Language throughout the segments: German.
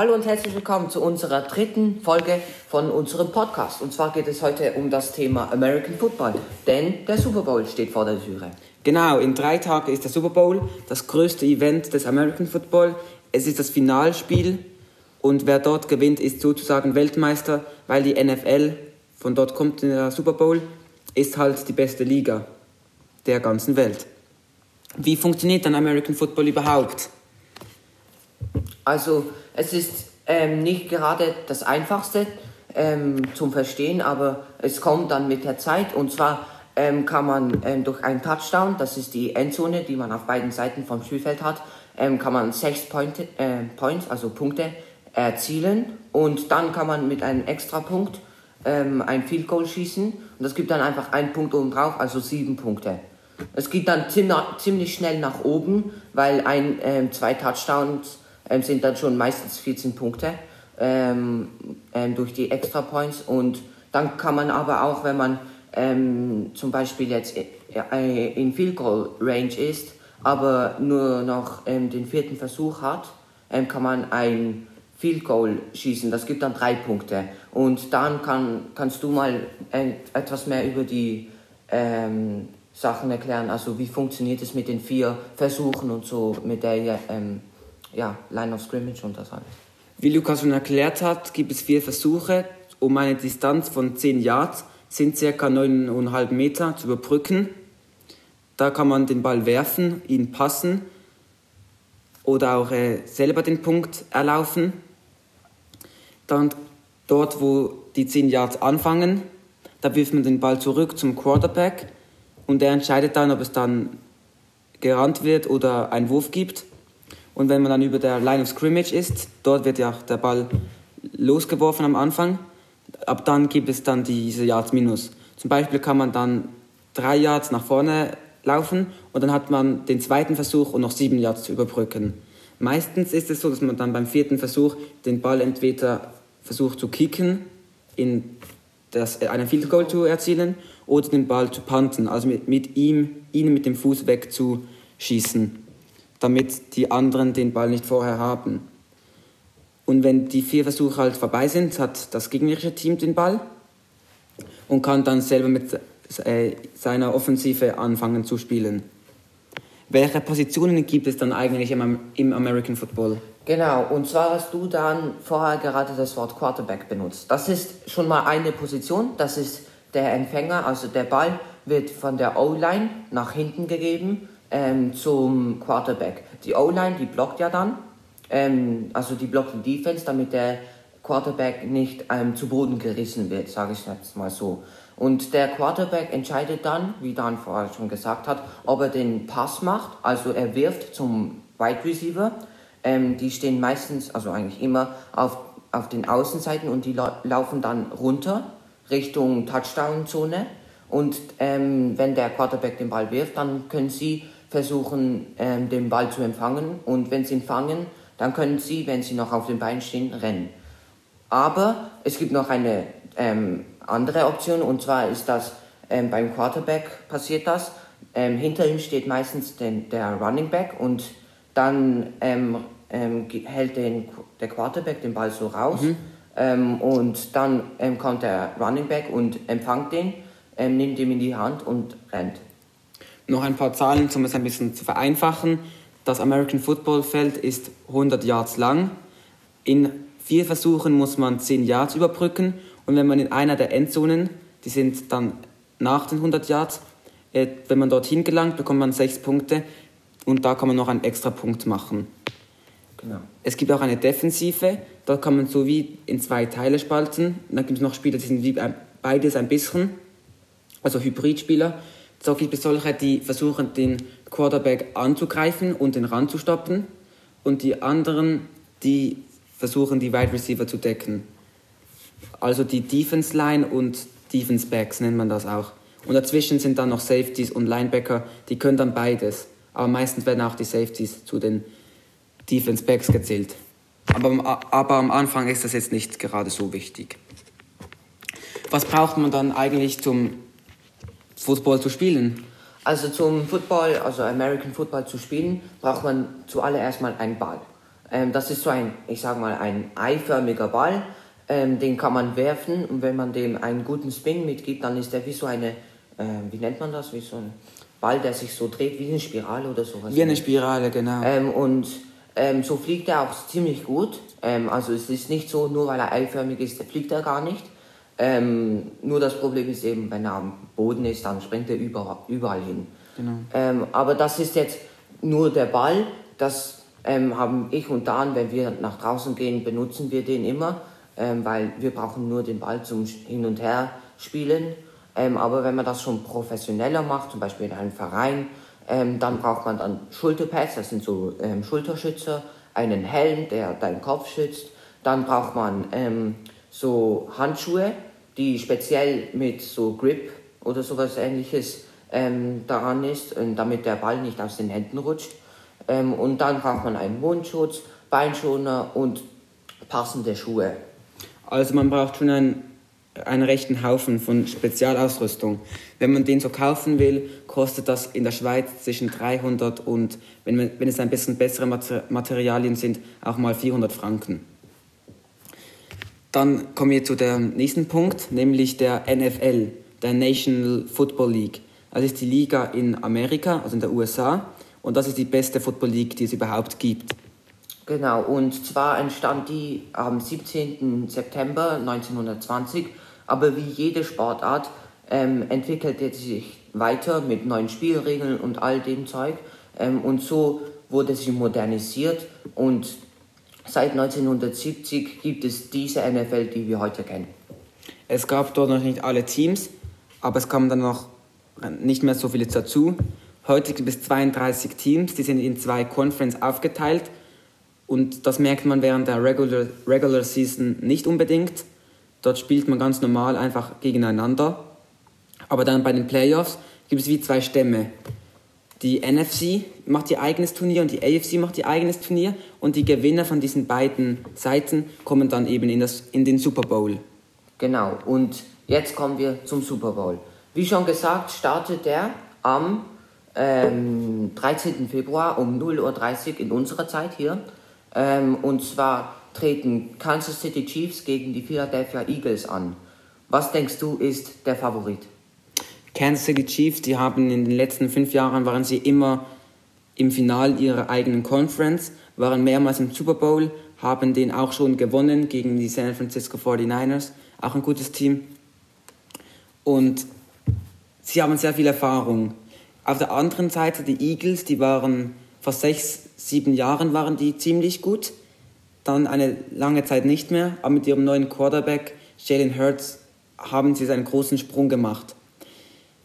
Hallo und herzlich willkommen zu unserer dritten Folge von unserem Podcast. Und zwar geht es heute um das Thema American Football, denn der Super Bowl steht vor der Türe. Genau, in drei Tagen ist der Super Bowl, das größte Event des American Football. Es ist das Finalspiel und wer dort gewinnt, ist sozusagen Weltmeister, weil die NFL, von dort kommt der Super Bowl, ist halt die beste Liga der ganzen Welt. Wie funktioniert dann American Football überhaupt? Also es ist ähm, nicht gerade das Einfachste ähm, zum Verstehen, aber es kommt dann mit der Zeit. Und zwar ähm, kann man ähm, durch einen Touchdown, das ist die Endzone, die man auf beiden Seiten vom Spielfeld hat, ähm, kann man sechs Point, äh, Points, also Punkte, erzielen. Und dann kann man mit einem Extrapunkt ähm, ein Field Goal schießen. Und das gibt dann einfach einen Punkt oben drauf, also sieben Punkte. Es geht dann ziemlich schnell nach oben, weil ein, zwei Touchdowns ähm, sind dann schon meistens 14 Punkte ähm, ähm, durch die Extra Points. Und dann kann man aber auch, wenn man ähm, zum Beispiel jetzt in Field Goal Range ist, aber nur noch ähm, den vierten Versuch hat, kann man ein Field Goal schießen. Das gibt dann drei Punkte. Und dann kann, kannst du mal etwas mehr über die ähm, Sachen erklären. Also wie funktioniert es mit den vier Versuchen und so mit der ähm, ja, Line of Scrimmage und das alles. Wie Lukas schon erklärt hat, gibt es vier Versuche, um eine Distanz von 10 Yards, sind ca. 9,5 Meter, zu überbrücken. Da kann man den Ball werfen, ihn passen oder auch äh, selber den Punkt erlaufen. Dann dort, wo die 10 Yards anfangen, da wirft man den Ball zurück zum Quarterback und er entscheidet dann, ob es dann gerannt wird oder einen Wurf gibt. Und wenn man dann über der Line of Scrimmage ist, dort wird ja der Ball losgeworfen am Anfang. Ab dann gibt es dann diese Yards minus. Zum Beispiel kann man dann drei Yards nach vorne laufen und dann hat man den zweiten Versuch und noch sieben Yards zu überbrücken. Meistens ist es so, dass man dann beim vierten Versuch den Ball entweder versucht zu kicken, in das, einen Field Goal zu erzielen oder den Ball zu punten, also mit, mit ihm, ihn mit dem Fuß wegzuschießen damit die anderen den Ball nicht vorher haben. Und wenn die vier Versuche halt vorbei sind, hat das gegnerische Team den Ball und kann dann selber mit äh, seiner Offensive anfangen zu spielen. Welche Positionen gibt es dann eigentlich im, im American Football? Genau, und zwar hast du dann vorher gerade das Wort Quarterback benutzt. Das ist schon mal eine Position, das ist der Empfänger, also der Ball wird von der O-Line nach hinten gegeben ähm, zum Quarterback. Die O-Line, die blockt ja dann, ähm, also die blockt die Defense, damit der Quarterback nicht ähm, zu Boden gerissen wird, sage ich jetzt mal so. Und der Quarterback entscheidet dann, wie Dan vorher schon gesagt hat, ob er den Pass macht, also er wirft zum Wide Receiver. Ähm, die stehen meistens, also eigentlich immer auf, auf den Außenseiten und die la laufen dann runter Richtung Touchdown-Zone. Und ähm, wenn der Quarterback den Ball wirft, dann können sie versuchen, ähm, den Ball zu empfangen. Und wenn sie ihn fangen, dann können sie, wenn sie noch auf den Beinen stehen, rennen. Aber es gibt noch eine ähm, andere Option und zwar ist das ähm, beim Quarterback passiert das. Ähm, hinter ihm steht meistens den, der Running Back und dann ähm, ähm, hält den, der Quarterback den Ball so raus mhm. Und dann kommt der Running Back und empfängt den, nimmt ihn in die Hand und rennt. Noch ein paar Zahlen, um es ein bisschen zu vereinfachen. Das American Football Feld ist 100 Yards lang. In vier Versuchen muss man 10 Yards überbrücken und wenn man in einer der Endzonen, die sind dann nach den 100 Yards, äh, wenn man dorthin gelangt, bekommt man 6 Punkte und da kann man noch einen extra Punkt machen. Genau. Es gibt auch eine Defensive, da kann man so wie in zwei Teile spalten. Dann gibt es noch Spieler, die sind wie beides ein bisschen, also Hybridspieler. So gibt es solche, die versuchen, den Quarterback anzugreifen und den Rand zu stoppen. Und die anderen, die versuchen, die Wide Receiver zu decken. Also die Defense Line und Defense Backs nennt man das auch. Und dazwischen sind dann noch Safeties und Linebacker, die können dann beides. Aber meistens werden auch die Safeties zu den Defense Backs gezählt. Aber, aber am Anfang ist das jetzt nicht gerade so wichtig. Was braucht man dann eigentlich zum Football zu spielen? Also zum Football, also American Football zu spielen, braucht man zuallererst mal einen Ball. Ähm, das ist so ein, ich sag mal, ein eiförmiger Ball. Ähm, den kann man werfen und wenn man dem einen guten Spin mitgibt, dann ist der wie so eine, äh, wie nennt man das, wie so ein Ball, der sich so dreht, wie eine Spirale oder sowas. Wie eine Spirale, genau. Ähm, und ähm, so fliegt er auch ziemlich gut. Ähm, also es ist nicht so, nur weil er eiförmig ist, fliegt er gar nicht. Ähm, nur das Problem ist eben, wenn er am Boden ist, dann springt er überall, überall hin. Genau. Ähm, aber das ist jetzt nur der Ball. Das ähm, haben ich und Dan, wenn wir nach draußen gehen, benutzen wir den immer, ähm, weil wir brauchen nur den Ball zum Hin und Her spielen. Ähm, aber wenn man das schon professioneller macht, zum Beispiel in einem Verein, ähm, dann braucht man dann Schulterpads, das sind so Schulterschützer, einen Helm, der deinen Kopf schützt. Dann braucht man so Handschuhe, die speziell mit so Grip oder sowas ähnliches ähm, daran ist, damit der Ball nicht aus den Händen rutscht. Ähm, und dann braucht man einen Mundschutz, Beinschoner und passende Schuhe. Also man braucht schon einen, einen rechten Haufen von Spezialausrüstung. Wenn man den so kaufen will, kostet das in der Schweiz zwischen 300 und, wenn, wenn es ein bisschen bessere Materialien sind, auch mal 400 Franken. Dann kommen wir zu dem nächsten Punkt, nämlich der NFL, der National Football League. Das ist die Liga in Amerika, also in der USA. Und das ist die beste Football League, die es überhaupt gibt. Genau, und zwar entstand die am 17. September 1920, aber wie jede Sportart ähm, entwickelte sie sich weiter mit neuen Spielregeln und all dem Zeug. Ähm, und so wurde sie modernisiert und seit 1970 gibt es diese NFL, die wir heute kennen. Es gab dort noch nicht alle Teams, aber es kamen dann noch nicht mehr so viele dazu. Heute gibt es 32 Teams, die sind in zwei Conference aufgeteilt und das merkt man während der Regular, Regular Season nicht unbedingt. Dort spielt man ganz normal einfach gegeneinander. Aber dann bei den Playoffs gibt es wie zwei Stämme. Die NFC macht ihr eigenes Turnier und die AFC macht ihr eigenes Turnier und die Gewinner von diesen beiden Seiten kommen dann eben in, das, in den Super Bowl. Genau, und jetzt kommen wir zum Super Bowl. Wie schon gesagt, startet der am ähm, 13. Februar um 0.30 Uhr in unserer Zeit hier. Ähm, und zwar treten Kansas City Chiefs gegen die Philadelphia Eagles an. Was denkst du ist der Favorit? Kansas City Chiefs, die haben in den letzten fünf Jahren waren sie immer im Final ihrer eigenen Conference, waren mehrmals im Super Bowl, haben den auch schon gewonnen gegen die San Francisco 49ers, auch ein gutes Team. Und sie haben sehr viel Erfahrung. Auf der anderen Seite die Eagles, die waren vor sechs, sieben Jahren waren die ziemlich gut, dann eine lange Zeit nicht mehr, aber mit ihrem neuen Quarterback Jalen Hurts haben sie einen großen Sprung gemacht.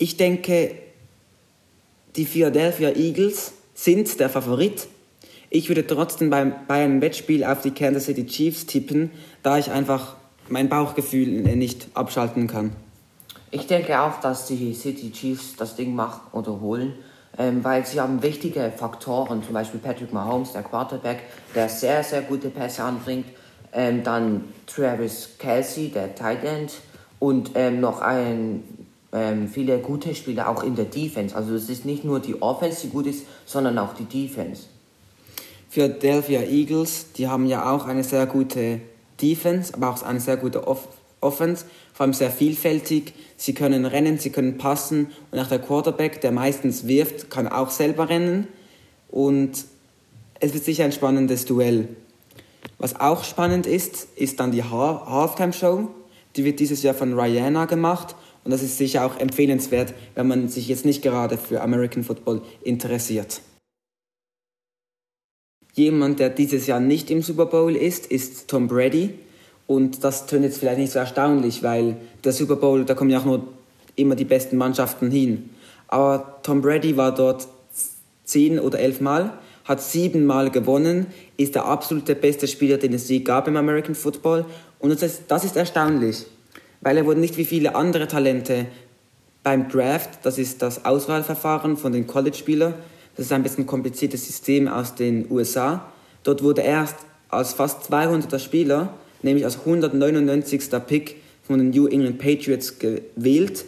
Ich denke, die Philadelphia Eagles sind der Favorit. Ich würde trotzdem beim, bei einem Wettspiel auf die Kansas City Chiefs tippen, da ich einfach mein Bauchgefühl nicht abschalten kann. Ich denke auch, dass die City Chiefs das Ding machen oder holen, ähm, weil sie haben wichtige Faktoren, zum Beispiel Patrick Mahomes, der Quarterback, der sehr, sehr gute Pässe anbringt, ähm, dann Travis Kelsey, der Tight End und ähm, noch ein, ähm, viele gute Spieler auch in der Defense. Also es ist nicht nur die Offense, die gut ist, sondern auch die Defense. Philadelphia Eagles, die haben ja auch eine sehr gute Defense, aber auch eine sehr gute Off Offense, vor allem sehr vielfältig. Sie können rennen, sie können passen und auch der Quarterback, der meistens wirft, kann auch selber rennen und es wird sicher ein spannendes Duell. Was auch spannend ist, ist dann die Halftime Show. Die wird dieses Jahr von Rihanna gemacht und das ist sicher auch empfehlenswert, wenn man sich jetzt nicht gerade für American Football interessiert. Jemand, der dieses Jahr nicht im Super Bowl ist, ist Tom Brady. Und das tönt jetzt vielleicht nicht so erstaunlich, weil der Super Bowl, da kommen ja auch nur immer die besten Mannschaften hin. Aber Tom Brady war dort zehn oder elf Mal, hat sieben Mal gewonnen, ist der absolute beste Spieler, den es je gab im American Football. Und das ist, das ist erstaunlich, weil er wurde nicht wie viele andere Talente beim Draft, das ist das Auswahlverfahren von den College-Spielern, das ist ein bisschen kompliziertes System aus den USA. Dort wurde er erst als fast 200er Spieler nämlich als 199. Pick von den New England Patriots gewählt.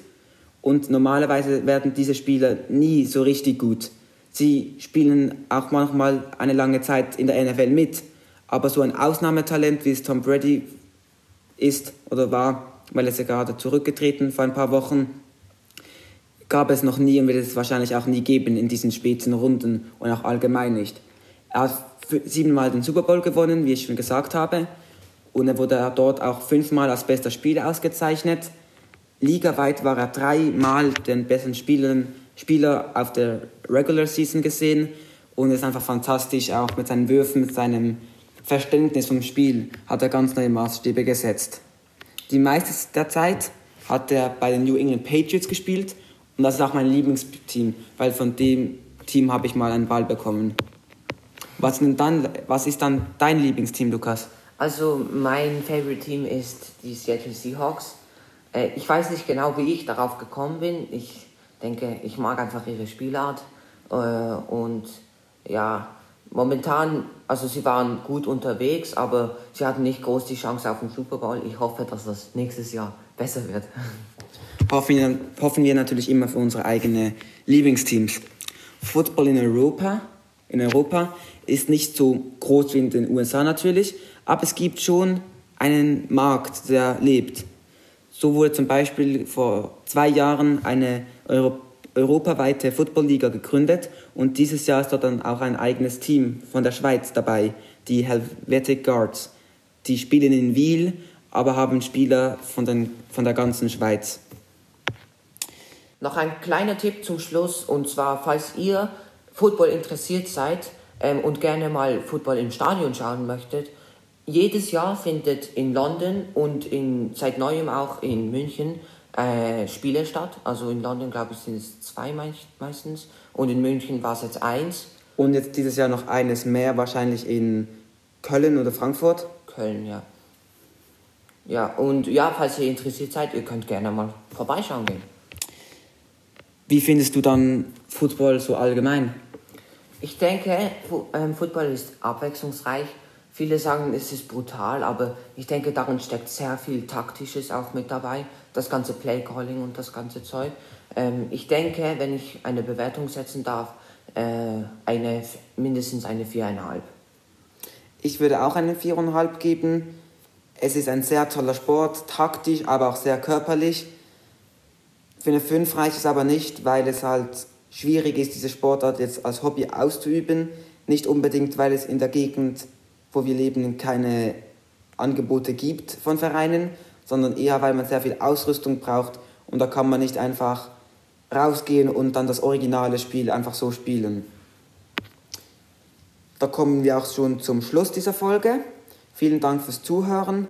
Und normalerweise werden diese Spieler nie so richtig gut. Sie spielen auch manchmal eine lange Zeit in der NFL mit, Aber so ein Ausnahmetalent, wie es Tom Brady ist oder war, weil er ist ja gerade zurückgetreten vor ein paar Wochen, gab es noch nie und wird es wahrscheinlich auch nie geben in diesen späten Runden und auch allgemein nicht. Er hat siebenmal den Super Bowl gewonnen, wie ich schon gesagt habe. Und er wurde dort auch fünfmal als bester Spieler ausgezeichnet. Ligaweit war er dreimal den besten Spielern, Spieler auf der Regular Season gesehen. Und ist einfach fantastisch, auch mit seinen Würfen, mit seinem Verständnis vom Spiel hat er ganz neue Maßstäbe gesetzt. Die meiste der Zeit hat er bei den New England Patriots gespielt und das ist auch mein Lieblingsteam, weil von dem Team habe ich mal einen Ball bekommen. Was, dann, was ist dann dein Lieblingsteam, Lukas? Also mein Favorite Team ist die Seattle Seahawks. Äh, ich weiß nicht genau, wie ich darauf gekommen bin. Ich denke, ich mag einfach ihre Spielart. Äh, und ja, momentan, also sie waren gut unterwegs, aber sie hatten nicht groß die Chance auf den Super Bowl. Ich hoffe, dass das nächstes Jahr besser wird. Hoffen wir, hoffen wir natürlich immer für unsere eigenen Lieblingsteams. Football in Europa, in Europa ist nicht so groß wie in den USA natürlich, aber es gibt schon einen Markt, der lebt. So wurde zum Beispiel vor zwei Jahren eine Euro europaweite Footballliga gegründet und dieses Jahr ist dort dann auch ein eigenes Team von der Schweiz dabei, die Helvetic Guards. Die spielen in Wiel, aber haben Spieler von, den, von der ganzen Schweiz. Noch ein kleiner Tipp zum Schluss und zwar, falls ihr Football interessiert seid ähm, und gerne mal Football im Stadion schauen möchtet, jedes Jahr findet in London und in, seit neuem auch in München äh, Spiele statt. Also in London, glaube ich, sind es zwei meistens und in München war es jetzt eins. Und jetzt dieses Jahr noch eines mehr, wahrscheinlich in Köln oder Frankfurt? Köln, ja. Ja, und ja, falls ihr interessiert seid, ihr könnt gerne mal vorbeischauen gehen. Wie findest du dann Football so allgemein? Ich denke, ähm, Football ist abwechslungsreich. Viele sagen, es ist brutal, aber ich denke, darin steckt sehr viel Taktisches auch mit dabei. Das ganze Playcalling und das ganze Zeug. Ähm, ich denke, wenn ich eine Bewertung setzen darf, äh, eine, mindestens eine 4,5. Ich würde auch eine 4,5 geben. Es ist ein sehr toller Sport, taktisch, aber auch sehr körperlich. Für eine 5 reicht es aber nicht, weil es halt schwierig ist, diese Sportart jetzt als Hobby auszuüben. Nicht unbedingt, weil es in der Gegend, wo wir leben, keine Angebote gibt von Vereinen, sondern eher, weil man sehr viel Ausrüstung braucht und da kann man nicht einfach rausgehen und dann das originale Spiel einfach so spielen. Da kommen wir auch schon zum Schluss dieser Folge. Vielen Dank fürs Zuhören.